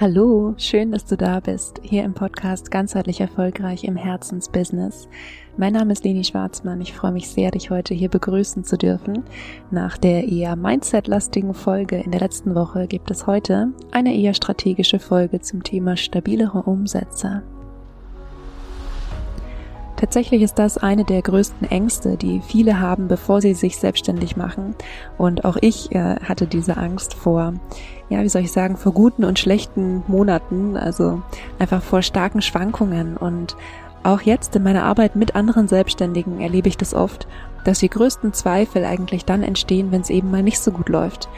Hallo, schön, dass du da bist, hier im Podcast Ganzheitlich Erfolgreich im Herzensbusiness. Mein Name ist Leni Schwarzmann. Ich freue mich sehr, dich heute hier begrüßen zu dürfen. Nach der eher Mindset-lastigen Folge in der letzten Woche gibt es heute eine eher strategische Folge zum Thema stabilere Umsätze. Tatsächlich ist das eine der größten Ängste, die viele haben, bevor sie sich selbstständig machen. Und auch ich äh, hatte diese Angst vor, ja, wie soll ich sagen, vor guten und schlechten Monaten, also einfach vor starken Schwankungen. Und auch jetzt in meiner Arbeit mit anderen Selbstständigen erlebe ich das oft, dass die größten Zweifel eigentlich dann entstehen, wenn es eben mal nicht so gut läuft.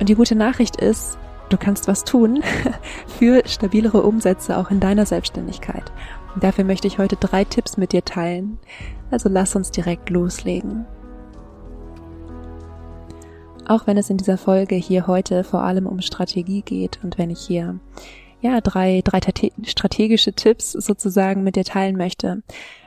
Und die gute Nachricht ist, du kannst was tun für stabilere Umsätze auch in deiner Selbstständigkeit. Dafür möchte ich heute drei Tipps mit dir teilen. Also lass uns direkt loslegen. Auch wenn es in dieser Folge hier heute vor allem um Strategie geht und wenn ich hier ja drei, drei strategische Tipps sozusagen mit dir teilen möchte,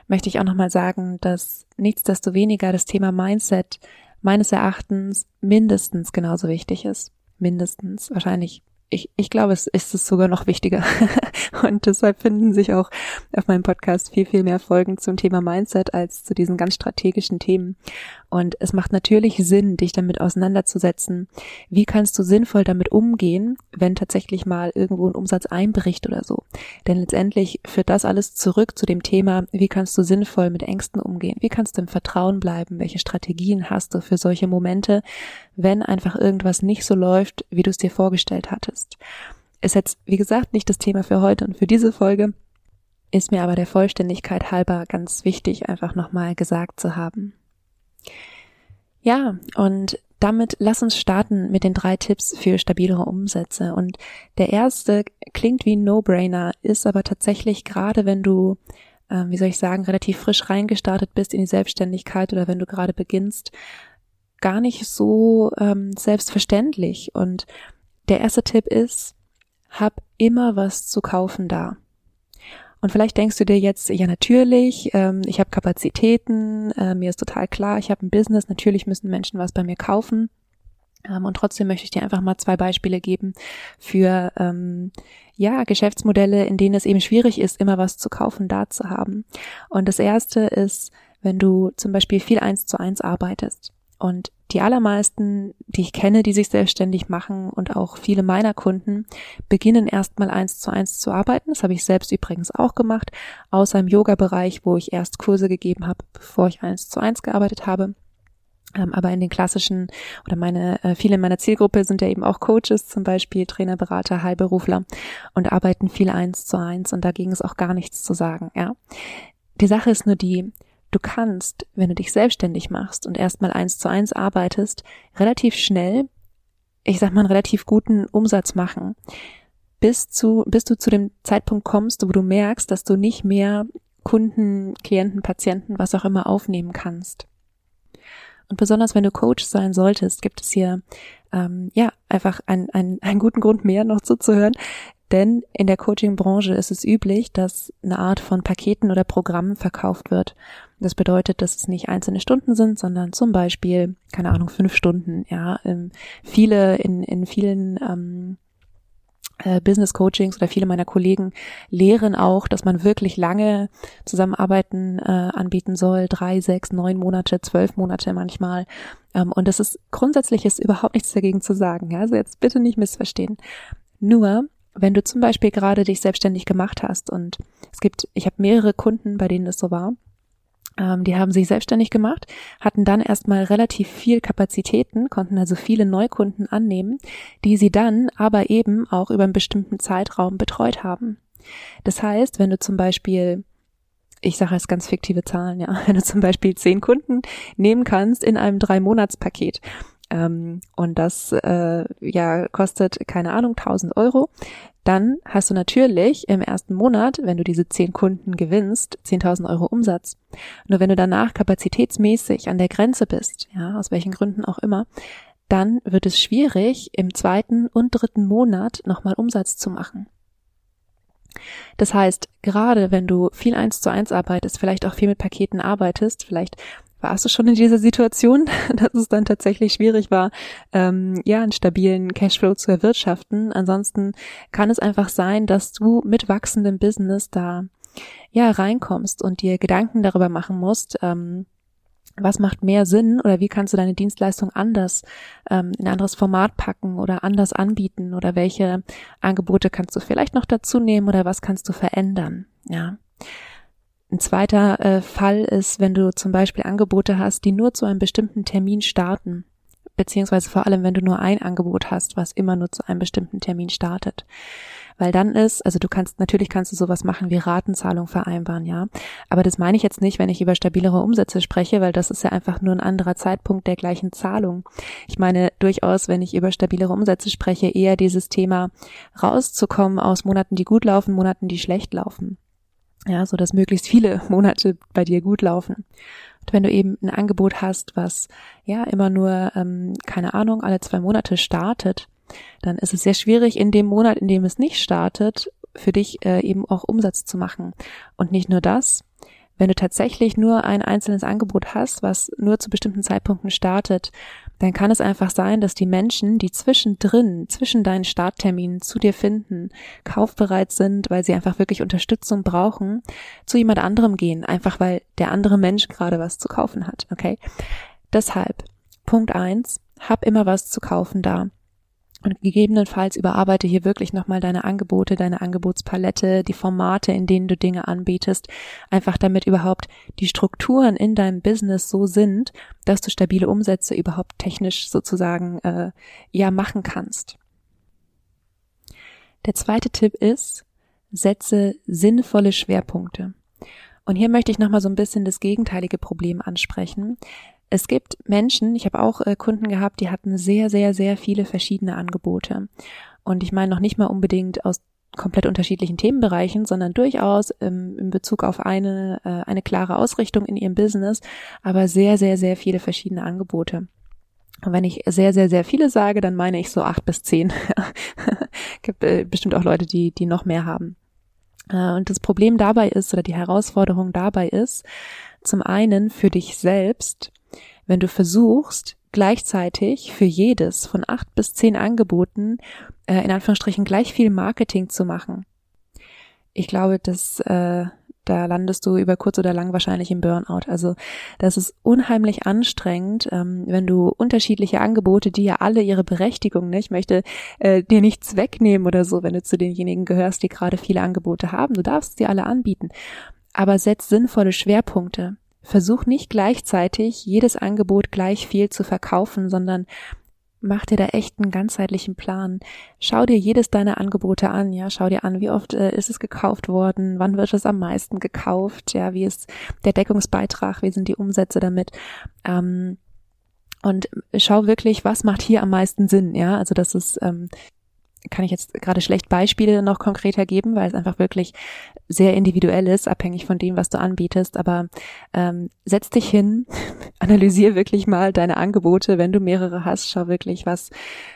möchte ich auch nochmal sagen, dass nichtsdestoweniger das Thema Mindset meines Erachtens mindestens genauso wichtig ist. Mindestens. Wahrscheinlich ich, ich glaube, es ist es sogar noch wichtiger. Und deshalb finden sich auch auf meinem Podcast viel, viel mehr Folgen zum Thema Mindset als zu diesen ganz strategischen Themen. Und es macht natürlich Sinn, dich damit auseinanderzusetzen. Wie kannst du sinnvoll damit umgehen, wenn tatsächlich mal irgendwo ein Umsatz einbricht oder so? Denn letztendlich führt das alles zurück zu dem Thema, wie kannst du sinnvoll mit Ängsten umgehen? Wie kannst du im Vertrauen bleiben? Welche Strategien hast du für solche Momente, wenn einfach irgendwas nicht so läuft, wie du es dir vorgestellt hattest? Ist jetzt, wie gesagt, nicht das Thema für heute und für diese Folge, ist mir aber der Vollständigkeit halber ganz wichtig, einfach nochmal gesagt zu haben. Ja, und damit lass uns starten mit den drei Tipps für stabilere Umsätze. Und der erste klingt wie ein No-Brainer, ist aber tatsächlich gerade, wenn du, äh, wie soll ich sagen, relativ frisch reingestartet bist in die Selbstständigkeit oder wenn du gerade beginnst, gar nicht so ähm, selbstverständlich. Und der erste Tipp ist, hab immer was zu kaufen da. Und vielleicht denkst du dir jetzt, ja natürlich, ähm, ich habe Kapazitäten, äh, mir ist total klar, ich habe ein Business, natürlich müssen Menschen was bei mir kaufen. Ähm, und trotzdem möchte ich dir einfach mal zwei Beispiele geben für ähm, ja Geschäftsmodelle, in denen es eben schwierig ist, immer was zu kaufen, da zu haben. Und das erste ist, wenn du zum Beispiel viel eins zu eins arbeitest. Und die allermeisten, die ich kenne, die sich selbstständig machen und auch viele meiner Kunden beginnen erstmal eins zu eins zu arbeiten. Das habe ich selbst übrigens auch gemacht, außer im Yoga-Bereich, wo ich erst Kurse gegeben habe, bevor ich eins zu eins gearbeitet habe. Ähm, aber in den klassischen oder meine, äh, viele in meiner Zielgruppe sind ja eben auch Coaches, zum Beispiel Trainer, Berater, Heilberufler und arbeiten viel eins zu eins und da ging es auch gar nichts zu sagen, ja. Die Sache ist nur die, Du kannst, wenn du dich selbstständig machst und erstmal eins zu eins arbeitest, relativ schnell, ich sag mal, einen relativ guten Umsatz machen, bis zu, bis du zu dem Zeitpunkt kommst, wo du merkst, dass du nicht mehr Kunden, Klienten, Patienten, was auch immer aufnehmen kannst. Und besonders wenn du Coach sein solltest, gibt es hier ähm, ja einfach ein, ein, einen guten Grund mehr noch zuzuhören, denn in der Coaching-Branche ist es üblich, dass eine Art von Paketen oder Programmen verkauft wird. Das bedeutet, dass es nicht einzelne Stunden sind, sondern zum Beispiel, keine Ahnung, fünf Stunden. Ja, ähm, viele in, in vielen ähm, äh, Business Coachings oder viele meiner Kollegen lehren auch, dass man wirklich lange Zusammenarbeiten äh, anbieten soll, drei, sechs, neun Monate, zwölf Monate manchmal. Ähm, und das ist grundsätzlich ist überhaupt nichts dagegen zu sagen. Ja? Also jetzt bitte nicht missverstehen. Nur wenn du zum Beispiel gerade dich selbstständig gemacht hast und es gibt, ich habe mehrere Kunden, bei denen das so war, ähm, die haben sich selbstständig gemacht, hatten dann erstmal relativ viel Kapazitäten, konnten also viele Neukunden annehmen, die sie dann aber eben auch über einen bestimmten Zeitraum betreut haben. Das heißt, wenn du zum Beispiel ich sage jetzt ganz fiktive Zahlen, ja, wenn du zum Beispiel zehn Kunden nehmen kannst in einem Drei-Monats-Paket ähm, und das äh, ja kostet, keine Ahnung, 1000 Euro, dann hast du natürlich im ersten Monat, wenn du diese zehn Kunden gewinnst, 10.000 Euro Umsatz. Nur wenn du danach kapazitätsmäßig an der Grenze bist, ja, aus welchen Gründen auch immer, dann wird es schwierig, im zweiten und dritten Monat nochmal Umsatz zu machen. Das heißt, gerade wenn du viel eins zu eins arbeitest, vielleicht auch viel mit Paketen arbeitest, vielleicht warst du schon in dieser Situation, dass es dann tatsächlich schwierig war, ähm, ja, einen stabilen Cashflow zu erwirtschaften. Ansonsten kann es einfach sein, dass du mit wachsendem Business da ja reinkommst und dir Gedanken darüber machen musst, ähm, was macht mehr Sinn oder wie kannst du deine Dienstleistung anders ähm, in ein anderes Format packen oder anders anbieten oder welche Angebote kannst du vielleicht noch dazu nehmen oder was kannst du verändern, ja. Ein zweiter äh, Fall ist, wenn du zum Beispiel Angebote hast, die nur zu einem bestimmten Termin starten, beziehungsweise vor allem, wenn du nur ein Angebot hast, was immer nur zu einem bestimmten Termin startet weil dann ist, also du kannst, natürlich kannst du sowas machen wie Ratenzahlung vereinbaren, ja. Aber das meine ich jetzt nicht, wenn ich über stabilere Umsätze spreche, weil das ist ja einfach nur ein anderer Zeitpunkt der gleichen Zahlung. Ich meine durchaus, wenn ich über stabilere Umsätze spreche, eher dieses Thema rauszukommen aus Monaten, die gut laufen, Monaten, die schlecht laufen. Ja, so dass möglichst viele Monate bei dir gut laufen. Und wenn du eben ein Angebot hast, was ja immer nur, ähm, keine Ahnung, alle zwei Monate startet, dann ist es sehr schwierig, in dem Monat, in dem es nicht startet, für dich äh, eben auch Umsatz zu machen. Und nicht nur das, wenn du tatsächlich nur ein einzelnes Angebot hast, was nur zu bestimmten Zeitpunkten startet, dann kann es einfach sein, dass die Menschen, die zwischendrin, zwischen deinen Startterminen zu dir finden, kaufbereit sind, weil sie einfach wirklich Unterstützung brauchen, zu jemand anderem gehen, einfach weil der andere Mensch gerade was zu kaufen hat, okay? Deshalb, Punkt eins, hab immer was zu kaufen da. Und gegebenenfalls überarbeite hier wirklich nochmal deine Angebote, deine Angebotspalette, die Formate, in denen du Dinge anbietest, einfach damit überhaupt die Strukturen in deinem Business so sind, dass du stabile Umsätze überhaupt technisch sozusagen äh, ja machen kannst. Der zweite Tipp ist, setze sinnvolle Schwerpunkte. Und hier möchte ich nochmal so ein bisschen das gegenteilige Problem ansprechen. Es gibt Menschen, ich habe auch äh, Kunden gehabt, die hatten sehr, sehr, sehr viele verschiedene Angebote. Und ich meine noch nicht mal unbedingt aus komplett unterschiedlichen Themenbereichen, sondern durchaus ähm, in Bezug auf eine, äh, eine klare Ausrichtung in ihrem Business, aber sehr, sehr, sehr viele verschiedene Angebote. Und wenn ich sehr, sehr, sehr viele sage, dann meine ich so acht bis zehn. gibt äh, bestimmt auch Leute, die, die noch mehr haben. Äh, und das Problem dabei ist, oder die Herausforderung dabei ist, zum einen für dich selbst wenn du versuchst, gleichzeitig für jedes von acht bis zehn Angeboten äh, in Anführungsstrichen gleich viel Marketing zu machen. Ich glaube, dass äh, da landest du über kurz oder lang wahrscheinlich im Burnout. Also das ist unheimlich anstrengend, ähm, wenn du unterschiedliche Angebote, die ja alle ihre Berechtigung, ne? ich möchte äh, dir nichts wegnehmen oder so, wenn du zu denjenigen gehörst, die gerade viele Angebote haben. Du darfst sie alle anbieten. Aber setz sinnvolle Schwerpunkte. Versuch nicht gleichzeitig jedes Angebot gleich viel zu verkaufen, sondern mach dir da echt einen ganzheitlichen Plan. Schau dir jedes deiner Angebote an, ja, schau dir an, wie oft äh, ist es gekauft worden, wann wird es am meisten gekauft, ja, wie ist der Deckungsbeitrag, wie sind die Umsätze damit. Ähm, und schau wirklich, was macht hier am meisten Sinn, ja, also das ist ähm, kann ich jetzt gerade schlecht Beispiele noch konkreter geben, weil es einfach wirklich sehr individuell ist, abhängig von dem, was du anbietest. Aber ähm, setz dich hin, analysier wirklich mal deine Angebote, wenn du mehrere hast, schau wirklich, was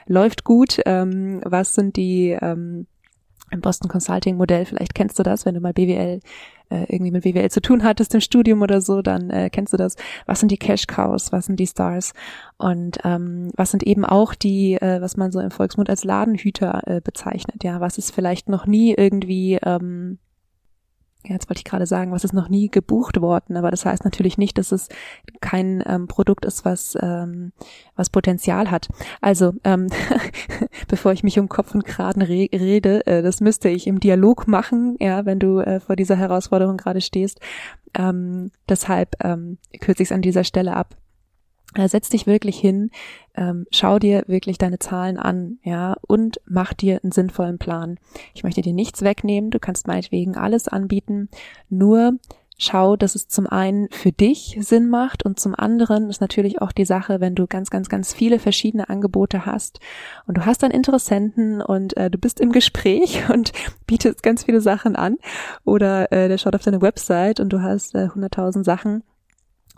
läuft gut, ähm, was sind die ähm, im Boston Consulting Modell, vielleicht kennst du das, wenn du mal BWL äh, irgendwie mit BWL zu tun hattest im Studium oder so, dann äh, kennst du das. Was sind die Cash Cows? Was sind die Stars? Und ähm, was sind eben auch die, äh, was man so im Volksmund als Ladenhüter äh, bezeichnet? Ja, was ist vielleicht noch nie irgendwie ähm, ja, jetzt wollte ich gerade sagen, was ist noch nie gebucht worden, aber das heißt natürlich nicht, dass es kein ähm, Produkt ist, was ähm, was Potenzial hat. Also ähm, bevor ich mich um Kopf und Kragen re rede, äh, das müsste ich im Dialog machen, ja, wenn du äh, vor dieser Herausforderung gerade stehst. Ähm, deshalb ähm, kürze ich es an dieser Stelle ab. Äh, setz dich wirklich hin, ähm, schau dir wirklich deine Zahlen an, ja, und mach dir einen sinnvollen Plan. Ich möchte dir nichts wegnehmen, du kannst meinetwegen alles anbieten, nur schau, dass es zum einen für dich Sinn macht und zum anderen ist natürlich auch die Sache, wenn du ganz, ganz, ganz viele verschiedene Angebote hast und du hast dann Interessenten und äh, du bist im Gespräch und bietest ganz viele Sachen an oder äh, der schaut auf deine Website und du hast äh, 100.000 Sachen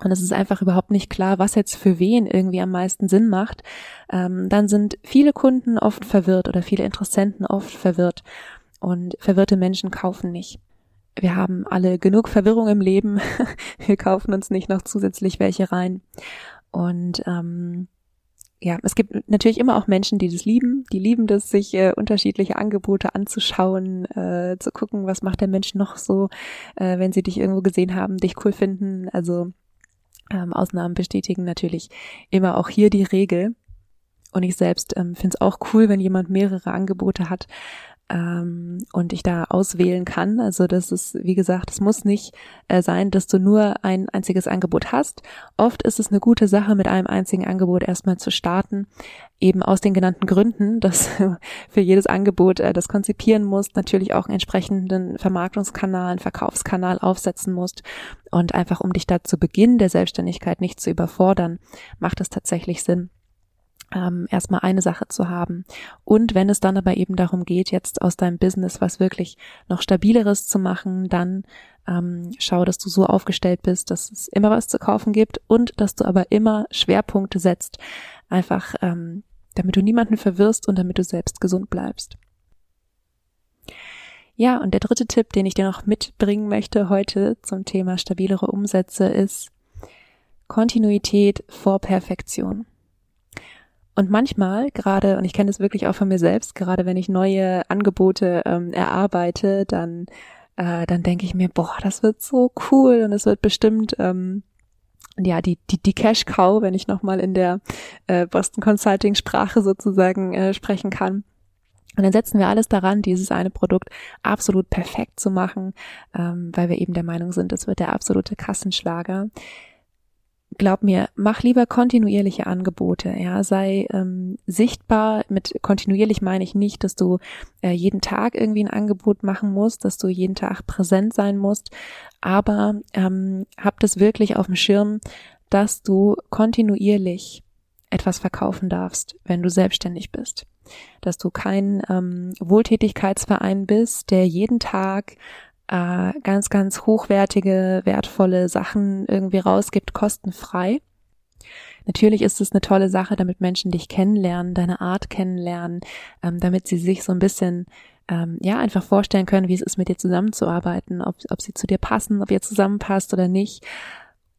und es ist einfach überhaupt nicht klar, was jetzt für wen irgendwie am meisten Sinn macht, ähm, dann sind viele Kunden oft verwirrt oder viele Interessenten oft verwirrt. und verwirrte Menschen kaufen nicht. Wir haben alle genug Verwirrung im Leben. Wir kaufen uns nicht noch zusätzlich welche rein. Und ähm, ja, es gibt natürlich immer auch Menschen, die das lieben, die lieben das, sich äh, unterschiedliche Angebote anzuschauen, äh, zu gucken, was macht der Mensch noch so, äh, wenn sie dich irgendwo gesehen haben, dich cool finden. Also ähm, Ausnahmen bestätigen natürlich immer auch hier die Regel. Und ich selbst ähm, finde es auch cool, wenn jemand mehrere Angebote hat, ähm, und ich da auswählen kann. Also das ist, wie gesagt, es muss nicht äh, sein, dass du nur ein einziges Angebot hast. Oft ist es eine gute Sache, mit einem einzigen Angebot erstmal zu starten, eben aus den genannten Gründen, dass für jedes Angebot, äh, das konzipieren musst, natürlich auch einen entsprechenden Vermarktungskanal, einen Verkaufskanal aufsetzen musst. Und einfach um dich da zu Beginn der Selbstständigkeit nicht zu überfordern, macht es tatsächlich Sinn, ähm, erstmal eine Sache zu haben. Und wenn es dann aber eben darum geht, jetzt aus deinem Business was wirklich noch stabileres zu machen, dann ähm, schau, dass du so aufgestellt bist, dass es immer was zu kaufen gibt und dass du aber immer Schwerpunkte setzt, einfach ähm, damit du niemanden verwirrst und damit du selbst gesund bleibst. Ja, und der dritte Tipp, den ich dir noch mitbringen möchte heute zum Thema stabilere Umsätze ist Kontinuität vor Perfektion. Und manchmal, gerade, und ich kenne das wirklich auch von mir selbst, gerade wenn ich neue Angebote ähm, erarbeite, dann, äh, dann denke ich mir, boah, das wird so cool und es wird bestimmt ähm, ja, die, die, die Cash Cow, wenn ich nochmal in der äh, Boston Consulting Sprache sozusagen äh, sprechen kann. Und dann setzen wir alles daran, dieses eine Produkt absolut perfekt zu machen, ähm, weil wir eben der Meinung sind, es wird der absolute Kassenschlager glaub mir, mach lieber kontinuierliche Angebote, ja, sei ähm, sichtbar. Mit kontinuierlich meine ich nicht, dass du äh, jeden Tag irgendwie ein Angebot machen musst, dass du jeden Tag präsent sein musst, aber ähm, hab das wirklich auf dem Schirm, dass du kontinuierlich etwas verkaufen darfst, wenn du selbstständig bist. Dass du kein ähm, Wohltätigkeitsverein bist, der jeden Tag äh, ganz, ganz hochwertige, wertvolle Sachen irgendwie rausgibt, kostenfrei. Natürlich ist es eine tolle Sache, damit Menschen dich kennenlernen, deine Art kennenlernen, ähm, damit sie sich so ein bisschen ähm, ja einfach vorstellen können, wie es ist, mit dir zusammenzuarbeiten, ob, ob sie zu dir passen, ob ihr zusammenpasst oder nicht.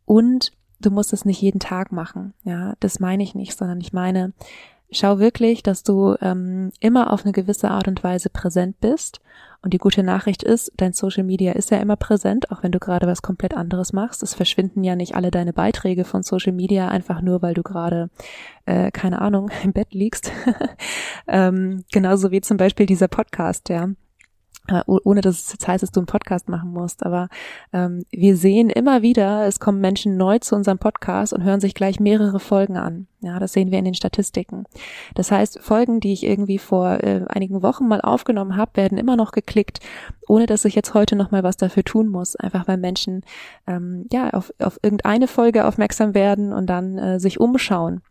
Und du musst es nicht jeden Tag machen. Ja, das meine ich nicht, sondern ich meine, schau wirklich, dass du ähm, immer auf eine gewisse Art und Weise präsent bist. Und die gute Nachricht ist, dein Social Media ist ja immer präsent, auch wenn du gerade was komplett anderes machst. Es verschwinden ja nicht alle deine Beiträge von Social Media einfach nur, weil du gerade, äh, keine Ahnung, im Bett liegst. ähm, genauso wie zum Beispiel dieser Podcast, ja. Äh, ohne dass es jetzt heißt, dass du einen Podcast machen musst. Aber ähm, wir sehen immer wieder, es kommen Menschen neu zu unserem Podcast und hören sich gleich mehrere Folgen an. Ja, das sehen wir in den Statistiken. Das heißt, Folgen, die ich irgendwie vor äh, einigen Wochen mal aufgenommen habe, werden immer noch geklickt, ohne dass ich jetzt heute noch mal was dafür tun muss. Einfach weil Menschen ähm, ja auf, auf irgendeine Folge aufmerksam werden und dann äh, sich umschauen.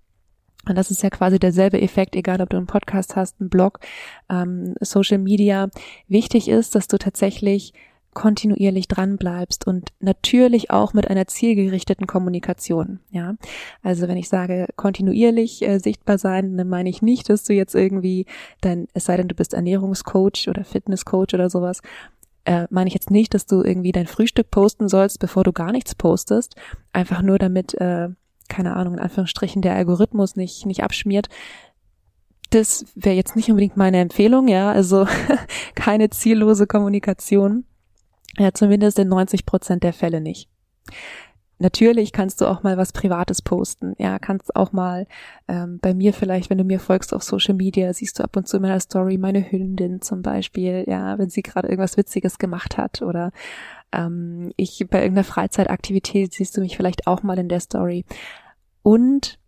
Und das ist ja quasi derselbe Effekt, egal ob du einen Podcast hast, einen Blog, ähm, Social Media. Wichtig ist, dass du tatsächlich kontinuierlich dran bleibst und natürlich auch mit einer zielgerichteten Kommunikation. Ja, also wenn ich sage kontinuierlich äh, sichtbar sein, dann meine ich nicht, dass du jetzt irgendwie dein, es sei denn, du bist Ernährungscoach oder Fitnesscoach oder sowas, äh, meine ich jetzt nicht, dass du irgendwie dein Frühstück posten sollst, bevor du gar nichts postest, einfach nur damit äh, keine Ahnung, in Anführungsstrichen der Algorithmus nicht, nicht abschmiert. Das wäre jetzt nicht unbedingt meine Empfehlung, ja, also keine ziellose Kommunikation. Ja, zumindest in 90 Prozent der Fälle nicht. Natürlich kannst du auch mal was Privates posten. Ja, kannst auch mal ähm, bei mir vielleicht, wenn du mir folgst auf Social Media, siehst du ab und zu in meiner Story meine Hündin zum Beispiel, ja, wenn sie gerade irgendwas Witziges gemacht hat oder ähm, ich bei irgendeiner Freizeitaktivität siehst du mich vielleicht auch mal in der Story. Und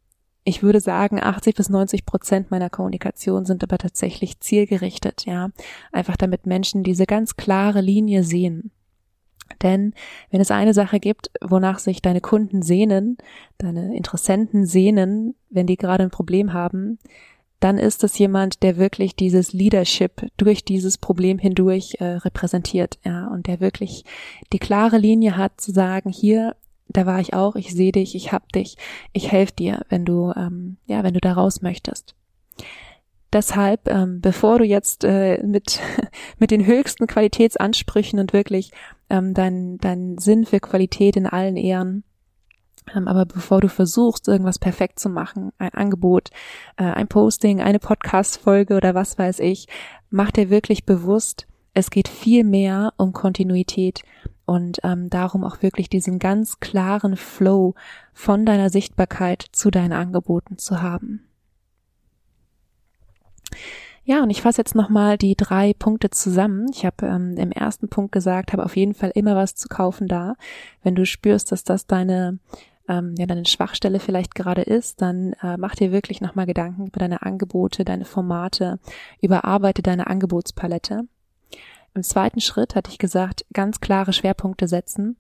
ich würde sagen, 80 bis 90 Prozent meiner Kommunikation sind aber tatsächlich zielgerichtet, ja. Einfach damit Menschen diese ganz klare Linie sehen. Denn wenn es eine Sache gibt, wonach sich deine Kunden sehnen, deine Interessenten sehnen, wenn die gerade ein Problem haben, dann ist es jemand, der wirklich dieses Leadership durch dieses Problem hindurch äh, repräsentiert, ja, und der wirklich die klare Linie hat zu sagen, hier, da war ich auch, ich sehe dich, ich hab dich, ich helfe dir, wenn du, ähm, ja, wenn du da raus möchtest. deshalb, ähm, bevor du jetzt äh, mit, mit den höchsten Qualitätsansprüchen und wirklich ähm, deinen dein Sinn für Qualität in allen Ehren aber bevor du versuchst, irgendwas perfekt zu machen, ein Angebot, äh, ein Posting, eine Podcast-Folge oder was weiß ich, mach dir wirklich bewusst, es geht viel mehr um Kontinuität und ähm, darum auch wirklich diesen ganz klaren Flow von deiner Sichtbarkeit zu deinen Angeboten zu haben. Ja, und ich fasse jetzt nochmal die drei Punkte zusammen. Ich habe ähm, im ersten Punkt gesagt, habe auf jeden Fall immer was zu kaufen da. Wenn du spürst, dass das deine ähm, ja deine Schwachstelle vielleicht gerade ist, dann äh, mach dir wirklich nochmal Gedanken über deine Angebote, deine Formate, überarbeite deine Angebotspalette. Im zweiten Schritt hatte ich gesagt, ganz klare Schwerpunkte setzen.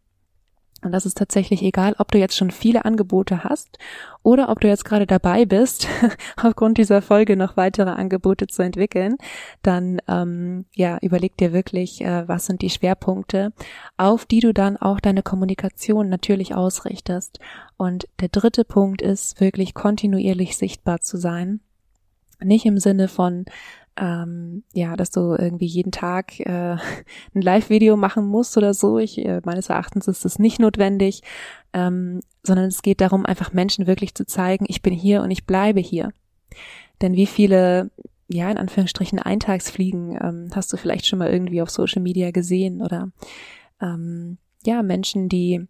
Und das ist tatsächlich egal, ob du jetzt schon viele Angebote hast oder ob du jetzt gerade dabei bist, aufgrund dieser Folge noch weitere Angebote zu entwickeln, dann ähm, ja überleg dir wirklich, äh, was sind die Schwerpunkte, auf die du dann auch deine Kommunikation natürlich ausrichtest. Und der dritte Punkt ist wirklich kontinuierlich sichtbar zu sein. Nicht im Sinne von ähm, ja, dass du irgendwie jeden Tag äh, ein Live-Video machen musst oder so. Ich, äh, meines Erachtens ist das nicht notwendig, ähm, sondern es geht darum, einfach Menschen wirklich zu zeigen, ich bin hier und ich bleibe hier. Denn wie viele, ja, in Anführungsstrichen Eintagsfliegen ähm, hast du vielleicht schon mal irgendwie auf Social Media gesehen oder ähm, ja, Menschen, die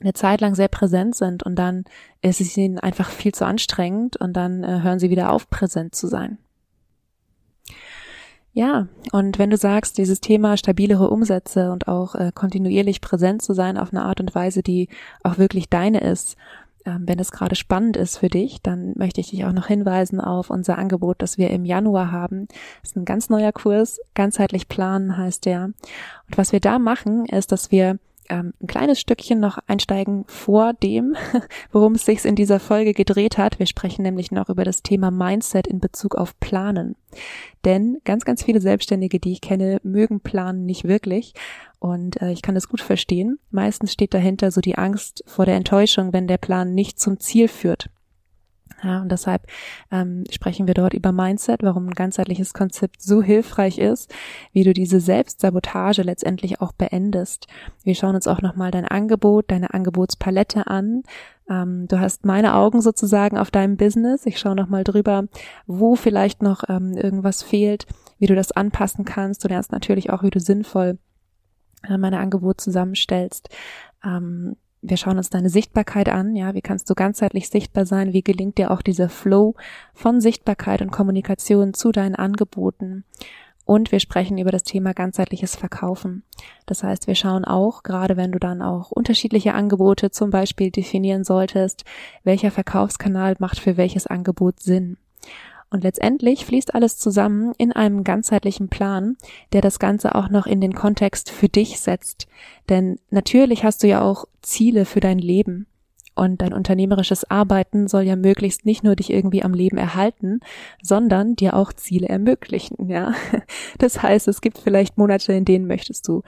eine Zeit lang sehr präsent sind und dann ist es ihnen einfach viel zu anstrengend und dann äh, hören sie wieder auf, präsent zu sein. Ja, und wenn du sagst, dieses Thema stabilere Umsätze und auch äh, kontinuierlich präsent zu sein auf eine Art und Weise, die auch wirklich deine ist, ähm, wenn es gerade spannend ist für dich, dann möchte ich dich auch noch hinweisen auf unser Angebot, das wir im Januar haben. Das ist ein ganz neuer Kurs, ganzheitlich planen heißt der. Und was wir da machen, ist, dass wir ähm, ein kleines Stückchen noch einsteigen vor dem, worum es sich in dieser Folge gedreht hat. Wir sprechen nämlich noch über das Thema Mindset in Bezug auf Planen. Denn ganz, ganz viele Selbstständige, die ich kenne, mögen Planen nicht wirklich. Und äh, ich kann das gut verstehen. Meistens steht dahinter so die Angst vor der Enttäuschung, wenn der Plan nicht zum Ziel führt. Ja, und deshalb ähm, sprechen wir dort über Mindset, warum ein ganzheitliches Konzept so hilfreich ist, wie du diese Selbstsabotage letztendlich auch beendest. Wir schauen uns auch nochmal dein Angebot, deine Angebotspalette an. Ähm, du hast meine Augen sozusagen auf deinem Business. Ich schaue nochmal drüber, wo vielleicht noch ähm, irgendwas fehlt, wie du das anpassen kannst. Du lernst natürlich auch, wie du sinnvoll äh, meine Angebot zusammenstellst. Ähm, wir schauen uns deine Sichtbarkeit an, ja, wie kannst du ganzheitlich sichtbar sein, wie gelingt dir auch dieser Flow von Sichtbarkeit und Kommunikation zu deinen Angeboten. Und wir sprechen über das Thema ganzheitliches Verkaufen. Das heißt, wir schauen auch, gerade wenn du dann auch unterschiedliche Angebote zum Beispiel definieren solltest, welcher Verkaufskanal macht für welches Angebot Sinn. Und letztendlich fließt alles zusammen in einem ganzheitlichen Plan, der das Ganze auch noch in den Kontext für dich setzt. Denn natürlich hast du ja auch Ziele für dein Leben. Und dein unternehmerisches Arbeiten soll ja möglichst nicht nur dich irgendwie am Leben erhalten, sondern dir auch Ziele ermöglichen, ja. Das heißt, es gibt vielleicht Monate, in denen möchtest du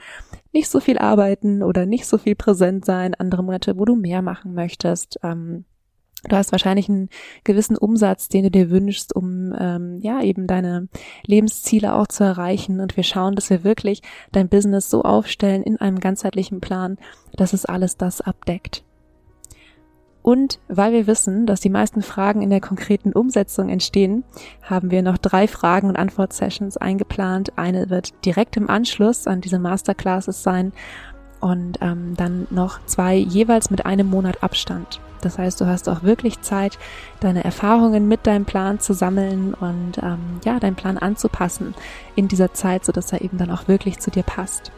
nicht so viel arbeiten oder nicht so viel präsent sein, andere Monate, wo du mehr machen möchtest. Ähm, Du hast wahrscheinlich einen gewissen Umsatz, den du dir wünschst, um ähm, ja eben deine Lebensziele auch zu erreichen. Und wir schauen, dass wir wirklich dein Business so aufstellen in einem ganzheitlichen Plan, dass es alles das abdeckt. Und weil wir wissen, dass die meisten Fragen in der konkreten Umsetzung entstehen, haben wir noch drei Fragen- und Antwort-Sessions eingeplant. Eine wird direkt im Anschluss an diese Masterclasses sein und ähm, dann noch zwei jeweils mit einem Monat Abstand. Das heißt, du hast auch wirklich Zeit, deine Erfahrungen mit deinem Plan zu sammeln und ähm, ja, deinen Plan anzupassen in dieser Zeit, sodass er eben dann auch wirklich zu dir passt.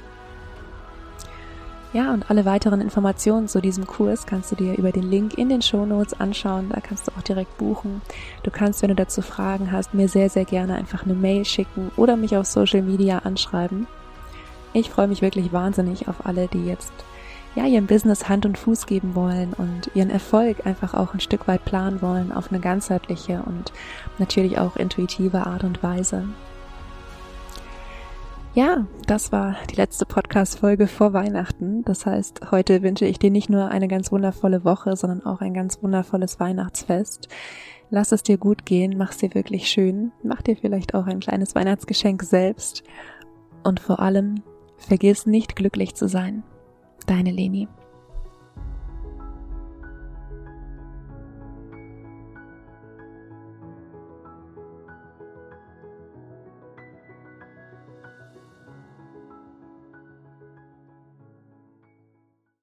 Ja, und alle weiteren Informationen zu diesem Kurs kannst du dir über den Link in den Show Notes anschauen. Da kannst du auch direkt buchen. Du kannst, wenn du dazu Fragen hast, mir sehr, sehr gerne einfach eine Mail schicken oder mich auf Social Media anschreiben. Ich freue mich wirklich wahnsinnig auf alle, die jetzt ja ihrem Business Hand und Fuß geben wollen und ihren Erfolg einfach auch ein Stück weit planen wollen auf eine ganzheitliche und natürlich auch intuitive Art und Weise. Ja, das war die letzte Podcast-Folge vor Weihnachten. Das heißt, heute wünsche ich dir nicht nur eine ganz wundervolle Woche, sondern auch ein ganz wundervolles Weihnachtsfest. Lass es dir gut gehen, mach's dir wirklich schön, mach dir vielleicht auch ein kleines Weihnachtsgeschenk selbst und vor allem vergiss nicht glücklich zu sein. Deine Leni.